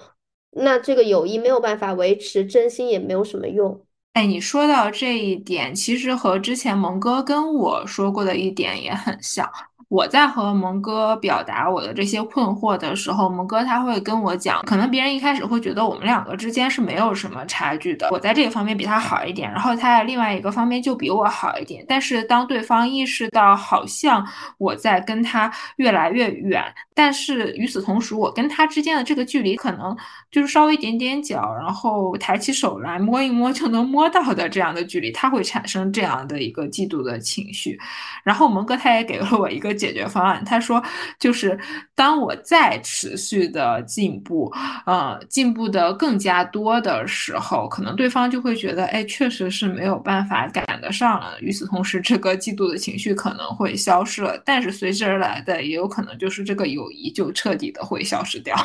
那这个友谊没有办法维持，真心也没有什么用。哎，你说到这一点，其实和之前蒙哥跟我说过的一点也很像。我在和蒙哥表达我的这些困惑的时候，蒙哥他会跟我讲，可能别人一开始会觉得我们两个之间是没有什么差距的，我在这个方面比他好一点，然后他在另外一个方面就比我好一点。但是当对方意识到好像我在跟他越来越远，但是与此同时，我跟他之间的这个距离可能就是稍微踮踮脚，然后抬起手来摸一摸就能摸到的这样的距离，他会产生这样的一个嫉妒的情绪。然后蒙哥他也给了我一个。解决方案，他说，就是当我再持续的进步，呃，进步的更加多的时候，可能对方就会觉得，哎，确实是没有办法赶得上了。与此同时，这个嫉妒的情绪可能会消失了，但是随之而来的也有可能就是这个友谊就彻底的会消失掉。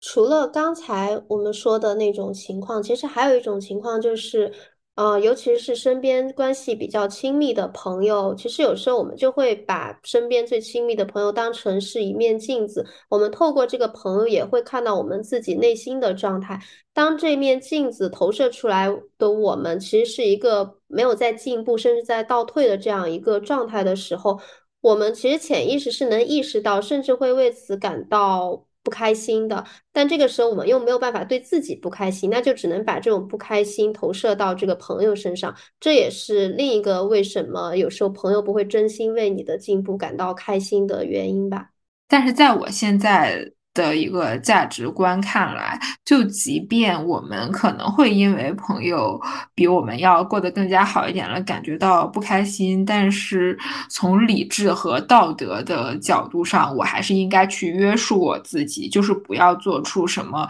除了刚才我们说的那种情况，其实还有一种情况就是。呃，尤其是身边关系比较亲密的朋友，其实有时候我们就会把身边最亲密的朋友当成是一面镜子。我们透过这个朋友，也会看到我们自己内心的状态。当这面镜子投射出来的我们，其实是一个没有在进步，甚至在倒退的这样一个状态的时候，我们其实潜意识是能意识到，甚至会为此感到。不开心的，但这个时候我们又没有办法对自己不开心，那就只能把这种不开心投射到这个朋友身上。这也是另一个为什么有时候朋友不会真心为你的进步感到开心的原因吧。但是在我现在。的一个价值观看来，就即便我们可能会因为朋友比我们要过得更加好一点了，感觉到不开心，但是从理智和道德的角度上，我还是应该去约束我自己，就是不要做出什么。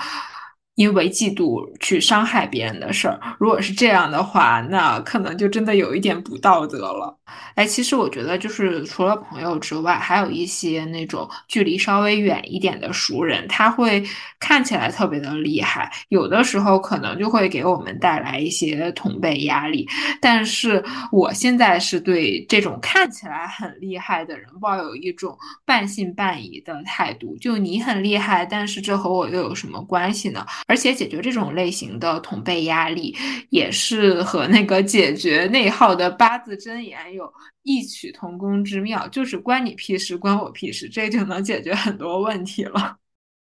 因为嫉妒去伤害别人的事儿，如果是这样的话，那可能就真的有一点不道德了。哎，其实我觉得，就是除了朋友之外，还有一些那种距离稍微远一点的熟人，他会看起来特别的厉害，有的时候可能就会给我们带来一些同辈压力。但是我现在是对这种看起来很厉害的人抱有一种半信半疑的态度。就你很厉害，但是这和我又有什么关系呢？而且解决这种类型的同辈压力，也是和那个解决内耗的八字真言有异曲同工之妙，就是关你屁事，关我屁事，这就能解决很多问题了。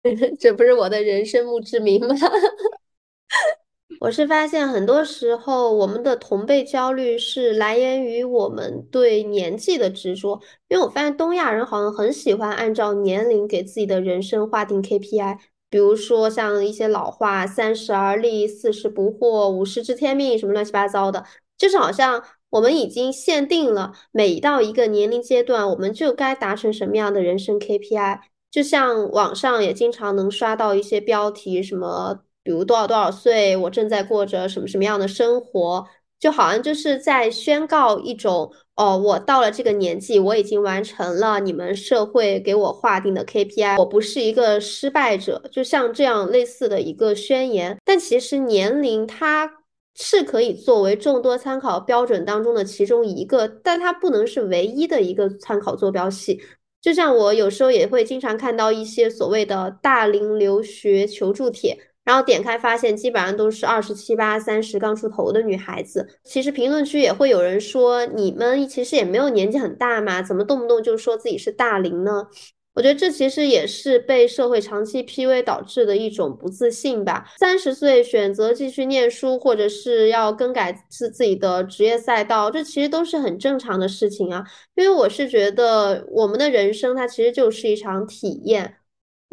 这不是我的人生墓志铭吗？我是发现很多时候，我们的同辈焦虑是来源于我们对年纪的执着，因为我发现东亚人好像很喜欢按照年龄给自己的人生划定 KPI。比如说像一些老话，“三十而立，四十不惑，五十知天命”什么乱七八糟的，就是好像我们已经限定了每到一个年龄阶段，我们就该达成什么样的人生 KPI。就像网上也经常能刷到一些标题，什么比如多少多少岁，我正在过着什么什么样的生活。就好像就是在宣告一种哦，我到了这个年纪，我已经完成了你们社会给我划定的 KPI，我不是一个失败者，就像这样类似的一个宣言。但其实年龄它是可以作为众多参考标准当中的其中一个，但它不能是唯一的一个参考坐标系。就像我有时候也会经常看到一些所谓的大龄留学求助帖。然后点开发现，基本上都是二十七八、三十刚出头的女孩子。其实评论区也会有人说，你们其实也没有年纪很大嘛，怎么动不动就说自己是大龄呢？我觉得这其实也是被社会长期 PUA 导致的一种不自信吧。三十岁选择继续念书，或者是要更改自自己的职业赛道，这其实都是很正常的事情啊。因为我是觉得，我们的人生它其实就是一场体验。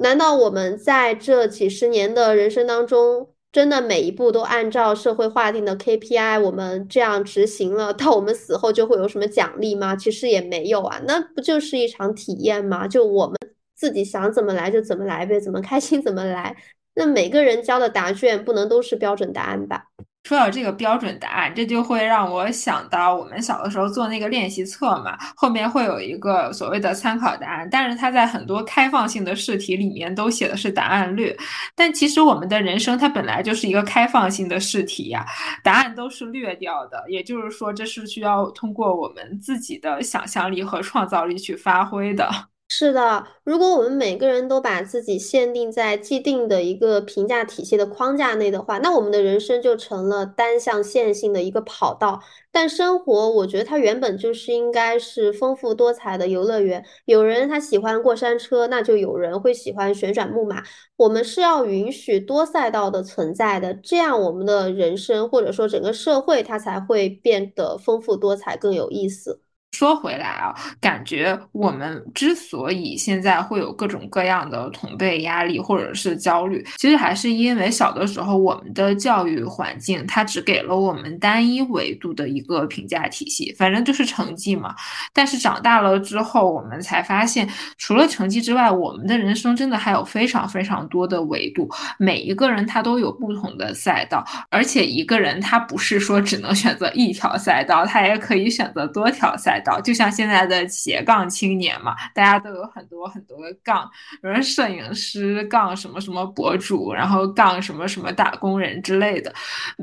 难道我们在这几十年的人生当中，真的每一步都按照社会划定的 KPI，我们这样执行了，到我们死后就会有什么奖励吗？其实也没有啊，那不就是一场体验吗？就我们自己想怎么来就怎么来呗，怎么开心怎么来。那每个人交的答卷不能都是标准答案吧？说到这个标准答案，这就会让我想到我们小的时候做那个练习册嘛，后面会有一个所谓的参考答案，但是它在很多开放性的试题里面都写的是答案略，但其实我们的人生它本来就是一个开放性的试题呀，答案都是略掉的，也就是说这是需要通过我们自己的想象力和创造力去发挥的。是的，如果我们每个人都把自己限定在既定的一个评价体系的框架内的话，那我们的人生就成了单向线性的一个跑道。但生活，我觉得它原本就是应该是丰富多彩的游乐园。有人他喜欢过山车，那就有人会喜欢旋转木马。我们是要允许多赛道的存在的，这样我们的人生或者说整个社会它才会变得丰富多彩，更有意思。说回来啊，感觉我们之所以现在会有各种各样的同辈压力或者是焦虑，其实还是因为小的时候我们的教育环境它只给了我们单一维度的一个评价体系，反正就是成绩嘛。但是长大了之后，我们才发现，除了成绩之外，我们的人生真的还有非常非常多的维度。每一个人他都有不同的赛道，而且一个人他不是说只能选择一条赛道，他也可以选择多条赛道。就像现在的斜杠青年嘛，大家都有很多很多的杠，比如摄影师杠什么什么博主，然后杠什么什么打工人之类的，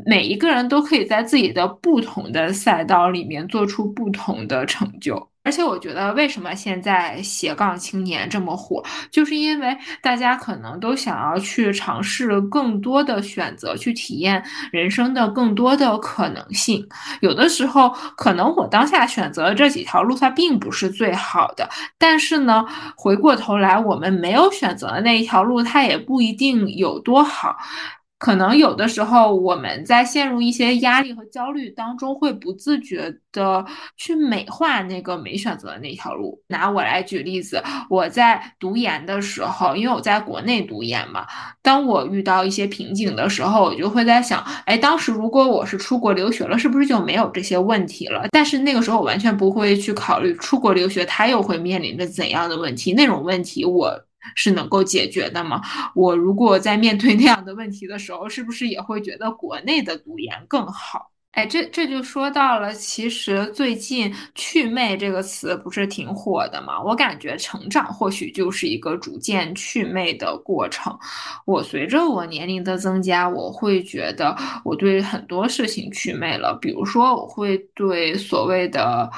每一个人都可以在自己的不同的赛道里面做出不同的成就。而且我觉得，为什么现在斜杠青年这么火，就是因为大家可能都想要去尝试更多的选择，去体验人生的更多的可能性。有的时候，可能我当下选择的这几条路，它并不是最好的，但是呢，回过头来，我们没有选择的那一条路，它也不一定有多好。可能有的时候，我们在陷入一些压力和焦虑当中，会不自觉的去美化那个没选择的那条路。拿我来举例子，我在读研的时候，因为我在国内读研嘛，当我遇到一些瓶颈的时候，我就会在想，哎，当时如果我是出国留学了，是不是就没有这些问题了？但是那个时候，我完全不会去考虑出国留学，它又会面临着怎样的问题？那种问题我。是能够解决的吗？我如果在面对那样的问题的时候，是不是也会觉得国内的读研更好？哎，这这就说到了，其实最近“祛魅”这个词不是挺火的吗？我感觉成长或许就是一个逐渐祛魅的过程。我随着我年龄的增加，我会觉得我对很多事情祛魅了。比如说，我会对所谓的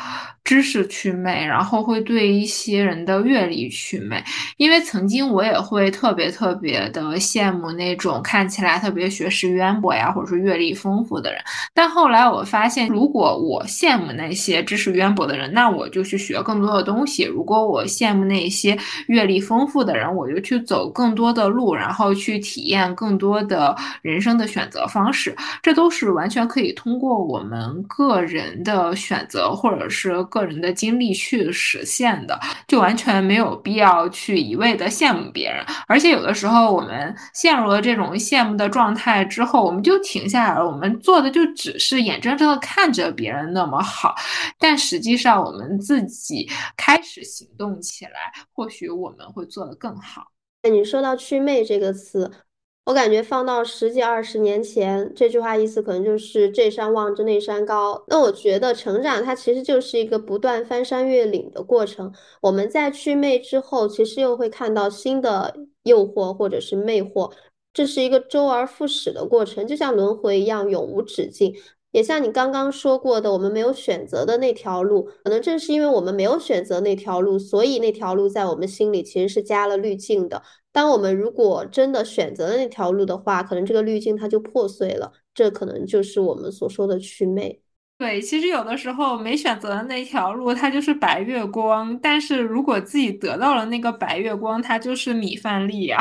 知识祛魅，然后会对一些人的阅历祛魅。因为曾经我也会特别特别的羡慕那种看起来特别学识渊博呀，或者说阅历丰富的人，但后。后来我发现，如果我羡慕那些知识渊博的人，那我就去学更多的东西；如果我羡慕那些阅历丰富的人，我就去走更多的路，然后去体验更多的人生的选择方式。这都是完全可以通过我们个人的选择或者是个人的经历去实现的，就完全没有必要去一味的羡慕别人。而且有的时候，我们陷入了这种羡慕的状态之后，我们就停下来了，我们做的就只是。眼睁睁的看着别人那么好，但实际上我们自己开始行动起来，或许我们会做得更好。哎你说到“祛魅”这个词，我感觉放到十几二十年前，这句话意思可能就是“这山望着那山高”。那我觉得成长它其实就是一个不断翻山越岭的过程。我们在祛魅之后，其实又会看到新的诱惑或者是魅惑，这是一个周而复始的过程，就像轮回一样，永无止境。也像你刚刚说过的，我们没有选择的那条路，可能正是因为我们没有选择那条路，所以那条路在我们心里其实是加了滤镜的。当我们如果真的选择了那条路的话，可能这个滤镜它就破碎了，这可能就是我们所说的祛魅。对，其实有的时候没选择的那条路，它就是白月光；但是如果自己得到了那个白月光，它就是米饭粒呀。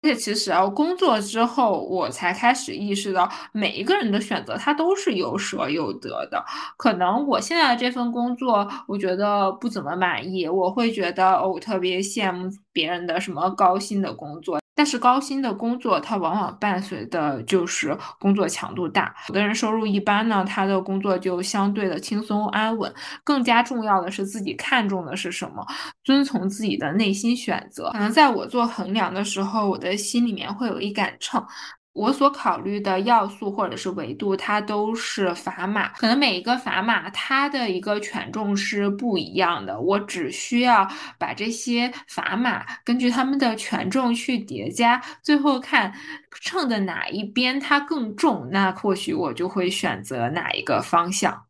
而且其实啊，工作之后我才开始意识到，每一个人的选择他都是有舍有得的。可能我现在的这份工作，我觉得不怎么满意，我会觉得哦，我特别羡慕别人的什么高薪的工作。但是高薪的工作，它往往伴随的就是工作强度大。有的人收入一般呢，他的工作就相对的轻松安稳。更加重要的是自己看重的是什么，遵从自己的内心选择。可能在我做衡量的时候，我的心里面会有一杆秤。我所考虑的要素或者是维度，它都是砝码。可能每一个砝码它的一个权重是不一样的，我只需要把这些砝码根据它们的权重去叠加，最后看秤的哪一边它更重，那或许我就会选择哪一个方向。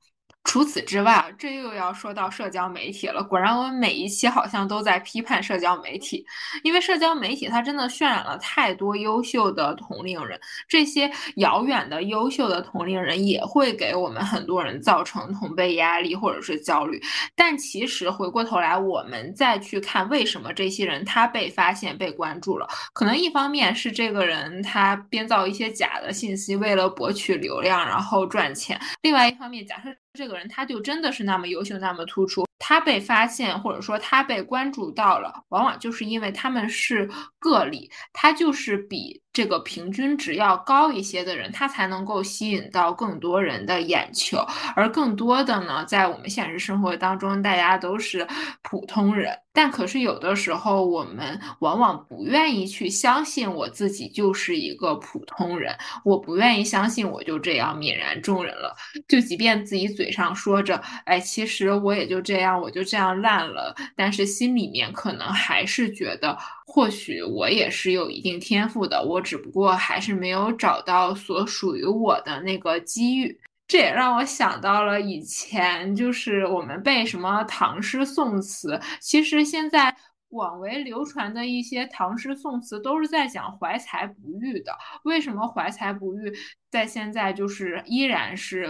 除此之外，这又要说到社交媒体了。果然，我们每一期好像都在批判社交媒体，因为社交媒体它真的渲染了太多优秀的同龄人，这些遥远的优秀的同龄人也会给我们很多人造成同辈压力或者是焦虑。但其实回过头来，我们再去看为什么这些人他被发现、被关注了，可能一方面是这个人他编造一些假的信息，为了博取流量然后赚钱；另外一方面，假设。这个人他就真的是那么优秀，那么突出。他被发现，或者说他被关注到了，往往就是因为他们是个例，他就是比这个平均值要高一些的人，他才能够吸引到更多人的眼球。而更多的呢，在我们现实生活当中，大家都是普通人。但可是有的时候，我们往往不愿意去相信我自己就是一个普通人，我不愿意相信我就这样泯然众人了。就即便自己嘴上说着，哎，其实我也就这样。我就这样烂了，但是心里面可能还是觉得，或许我也是有一定天赋的，我只不过还是没有找到所属于我的那个机遇。这也让我想到了以前，就是我们背什么唐诗宋词，其实现在广为流传的一些唐诗宋词都是在讲怀才不遇的。为什么怀才不遇在现在就是依然是？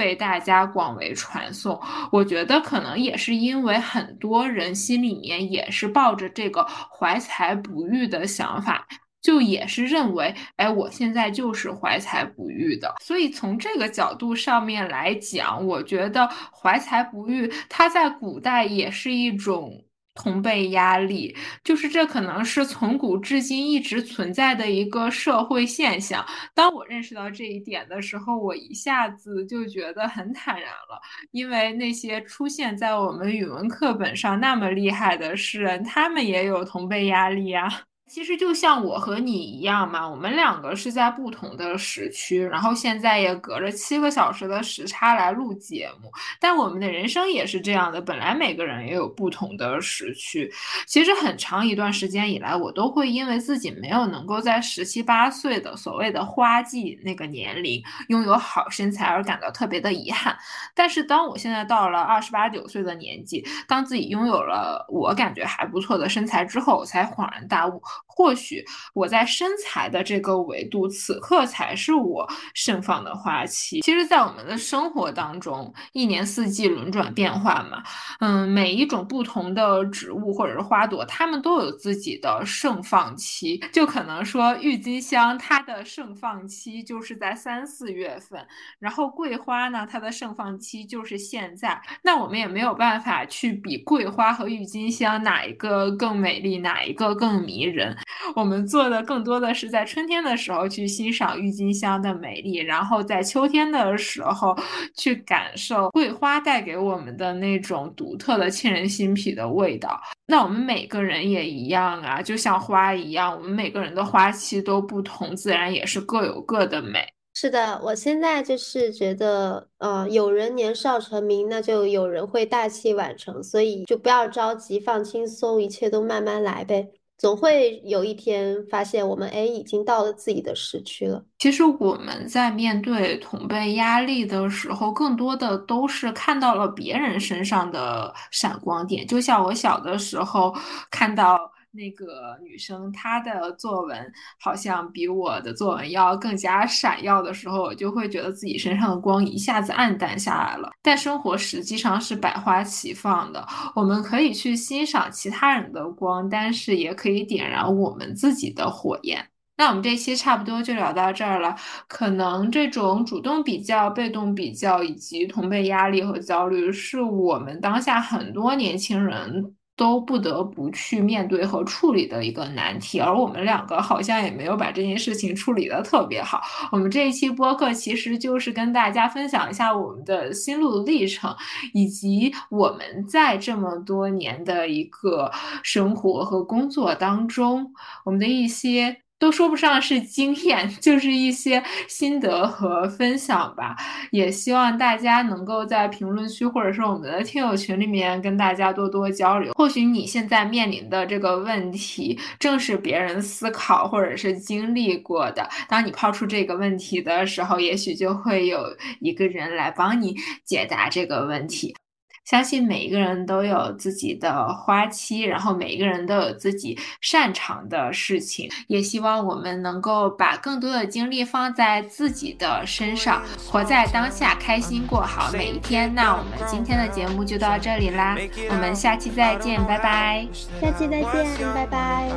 被大家广为传颂，我觉得可能也是因为很多人心里面也是抱着这个怀才不遇的想法，就也是认为，哎，我现在就是怀才不遇的。所以从这个角度上面来讲，我觉得怀才不遇，它在古代也是一种。同辈压力，就是这可能是从古至今一直存在的一个社会现象。当我认识到这一点的时候，我一下子就觉得很坦然了，因为那些出现在我们语文课本上那么厉害的诗人，他们也有同辈压力呀。其实就像我和你一样嘛，我们两个是在不同的时区，然后现在也隔着七个小时的时差来录节目。但我们的人生也是这样的，本来每个人也有不同的时区。其实很长一段时间以来，我都会因为自己没有能够在十七八岁的所谓的花季那个年龄拥有好身材而感到特别的遗憾。但是当我现在到了二十八九岁的年纪，当自己拥有了我感觉还不错的身材之后，我才恍然大悟。或许我在身材的这个维度，此刻才是我盛放的花期。其实，在我们的生活当中，一年四季轮转变化嘛，嗯，每一种不同的植物或者是花朵，它们都有自己的盛放期。就可能说，郁金香它的盛放期就是在三四月份，然后桂花呢，它的盛放期就是现在。那我们也没有办法去比桂花和郁金香哪一个更美丽，哪一个更迷人。我们做的更多的是在春天的时候去欣赏郁金香的美丽，然后在秋天的时候去感受桂花带给我们的那种独特的沁人心脾的味道。那我们每个人也一样啊，就像花一样，我们每个人的花期都不同，自然也是各有各的美。是的，我现在就是觉得，呃，有人年少成名，那就有人会大器晚成，所以就不要着急，放轻松，一切都慢慢来呗。总会有一天发现，我们哎已经到了自己的时区了。其实我们在面对同辈压力的时候，更多的都是看到了别人身上的闪光点。就像我小的时候看到。那个女生她的作文好像比我的作文要更加闪耀的时候，我就会觉得自己身上的光一下子暗淡下来了。但生活实际上是百花齐放的，我们可以去欣赏其他人的光，但是也可以点燃我们自己的火焰。那我们这期差不多就聊到这儿了。可能这种主动比较、被动比较以及同辈压力和焦虑，是我们当下很多年轻人。都不得不去面对和处理的一个难题，而我们两个好像也没有把这件事情处理的特别好。我们这一期播客其实就是跟大家分享一下我们的心路历程，以及我们在这么多年的一个生活和工作当中，我们的一些都说不上是经验，就是一些心得和分享吧。也希望大家能够在评论区或者是我们的听友群里面跟大家多多交流。或许你现在面临的这个问题，正是别人思考或者是经历过的。当你抛出这个问题的时候，也许就会有一个人来帮你解答这个问题。相信每一个人都有自己的花期，然后每一个人都有自己擅长的事情。也希望我们能够把更多的精力放在自己的身上，活在当下，开心过好每一天。那我们今天的节目就到这里啦，我们下期再见，拜拜。下期再见，拜拜。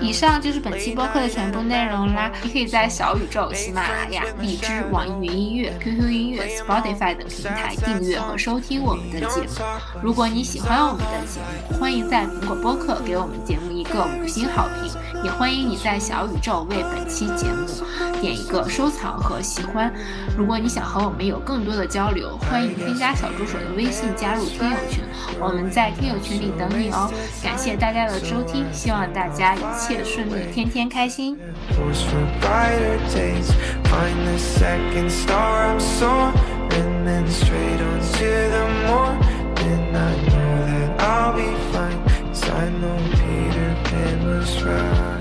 以上就是本期播客的全部内容啦。你可以在小宇宙、喜马拉雅、荔枝、网易云音乐、QQ 音乐、Spotify 等平台订阅和收听我。们的节目，如果你喜欢我们的节目，欢迎在苹果播客给我们节目一个五星好评，也欢迎你在小宇宙为本期节目点一个收藏和喜欢。如果你想和我们有更多的交流，欢迎添加小助手的微信加入听友群，我们在听友群里等你哦。感谢大家的收听，希望大家一切顺利，天天开心。And then straight on to the morning. I know that I'll be fine, cause I know Peter Pan was right.